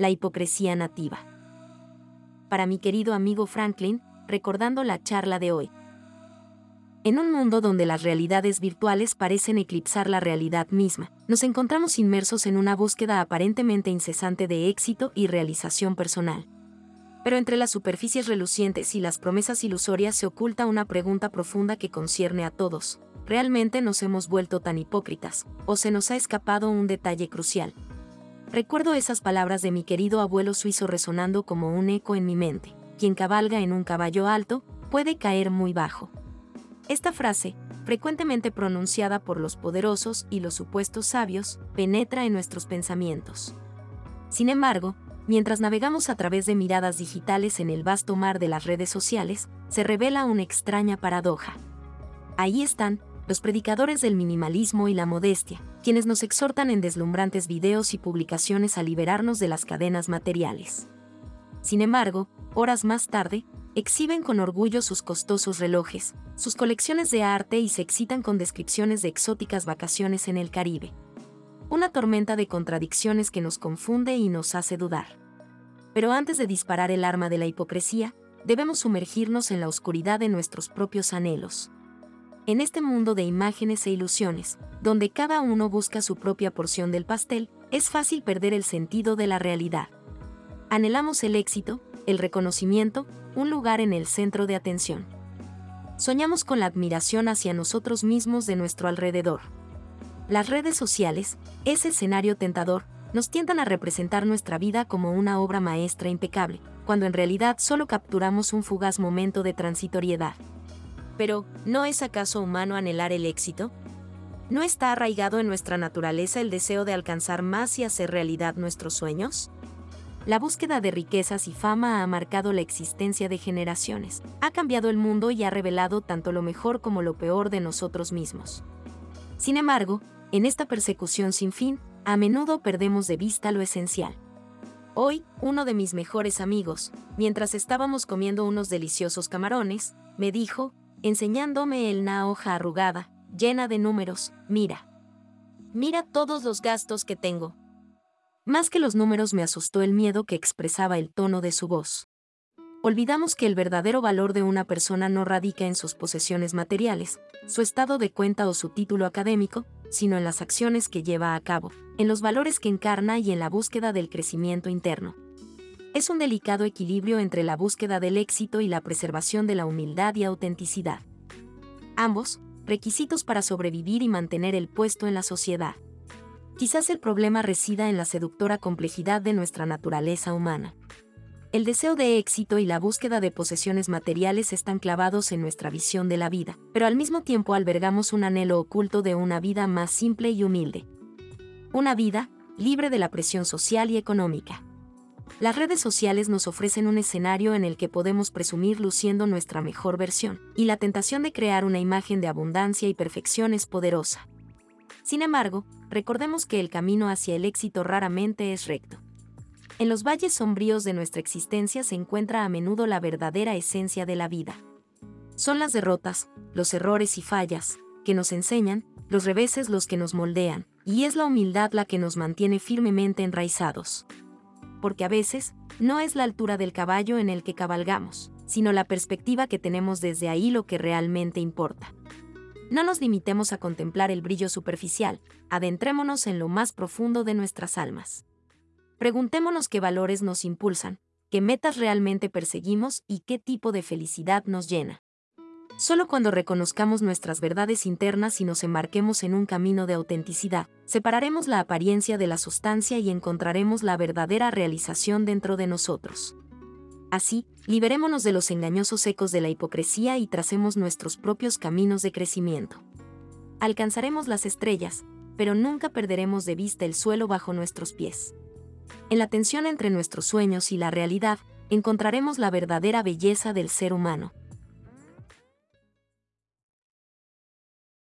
la hipocresía nativa. Para mi querido amigo Franklin, recordando la charla de hoy. En un mundo donde las realidades virtuales parecen eclipsar la realidad misma, nos encontramos inmersos en una búsqueda aparentemente incesante de éxito y realización personal. Pero entre las superficies relucientes y las promesas ilusorias se oculta una pregunta profunda que concierne a todos. ¿Realmente nos hemos vuelto tan hipócritas? ¿O se nos ha escapado un detalle crucial? Recuerdo esas palabras de mi querido abuelo suizo resonando como un eco en mi mente. Quien cabalga en un caballo alto, puede caer muy bajo. Esta frase, frecuentemente pronunciada por los poderosos y los supuestos sabios, penetra en nuestros pensamientos. Sin embargo, mientras navegamos a través de miradas digitales en el vasto mar de las redes sociales, se revela una extraña paradoja. Ahí están, los predicadores del minimalismo y la modestia, quienes nos exhortan en deslumbrantes videos y publicaciones a liberarnos de las cadenas materiales. Sin embargo, horas más tarde, exhiben con orgullo sus costosos relojes, sus colecciones de arte y se excitan con descripciones de exóticas vacaciones en el Caribe. Una tormenta de contradicciones que nos confunde y nos hace dudar. Pero antes de disparar el arma de la hipocresía, debemos sumergirnos en la oscuridad de nuestros propios anhelos. En este mundo de imágenes e ilusiones, donde cada uno busca su propia porción del pastel, es fácil perder el sentido de la realidad. Anhelamos el éxito, el reconocimiento, un lugar en el centro de atención. Soñamos con la admiración hacia nosotros mismos de nuestro alrededor. Las redes sociales, ese escenario tentador, nos tientan a representar nuestra vida como una obra maestra impecable, cuando en realidad solo capturamos un fugaz momento de transitoriedad. Pero, ¿no es acaso humano anhelar el éxito? ¿No está arraigado en nuestra naturaleza el deseo de alcanzar más y hacer realidad nuestros sueños? La búsqueda de riquezas y fama ha marcado la existencia de generaciones, ha cambiado el mundo y ha revelado tanto lo mejor como lo peor de nosotros mismos. Sin embargo, en esta persecución sin fin, a menudo perdemos de vista lo esencial. Hoy, uno de mis mejores amigos, mientras estábamos comiendo unos deliciosos camarones, me dijo, enseñándome el na hoja arrugada, llena de números, mira. Mira todos los gastos que tengo, más que los números me asustó el miedo que expresaba el tono de su voz. Olvidamos que el verdadero valor de una persona no radica en sus posesiones materiales, su estado de cuenta o su título académico, sino en las acciones que lleva a cabo, en los valores que encarna y en la búsqueda del crecimiento interno. Es un delicado equilibrio entre la búsqueda del éxito y la preservación de la humildad y autenticidad. Ambos, requisitos para sobrevivir y mantener el puesto en la sociedad. Quizás el problema resida en la seductora complejidad de nuestra naturaleza humana. El deseo de éxito y la búsqueda de posesiones materiales están clavados en nuestra visión de la vida, pero al mismo tiempo albergamos un anhelo oculto de una vida más simple y humilde. Una vida libre de la presión social y económica. Las redes sociales nos ofrecen un escenario en el que podemos presumir luciendo nuestra mejor versión, y la tentación de crear una imagen de abundancia y perfección es poderosa. Sin embargo, recordemos que el camino hacia el éxito raramente es recto. En los valles sombríos de nuestra existencia se encuentra a menudo la verdadera esencia de la vida. Son las derrotas, los errores y fallas, que nos enseñan, los reveses los que nos moldean, y es la humildad la que nos mantiene firmemente enraizados. Porque a veces, no es la altura del caballo en el que cabalgamos, sino la perspectiva que tenemos desde ahí lo que realmente importa. No nos limitemos a contemplar el brillo superficial, adentrémonos en lo más profundo de nuestras almas. Preguntémonos qué valores nos impulsan, qué metas realmente perseguimos y qué tipo de felicidad nos llena. Solo cuando reconozcamos nuestras verdades internas y nos embarquemos en un camino de autenticidad, separaremos la apariencia de la sustancia y encontraremos la verdadera realización dentro de nosotros. Así, liberémonos de los engañosos ecos de la hipocresía y tracemos nuestros propios caminos de crecimiento. Alcanzaremos las estrellas, pero nunca perderemos de vista el suelo bajo nuestros pies. En la tensión entre nuestros sueños y la realidad, encontraremos la verdadera belleza del ser humano.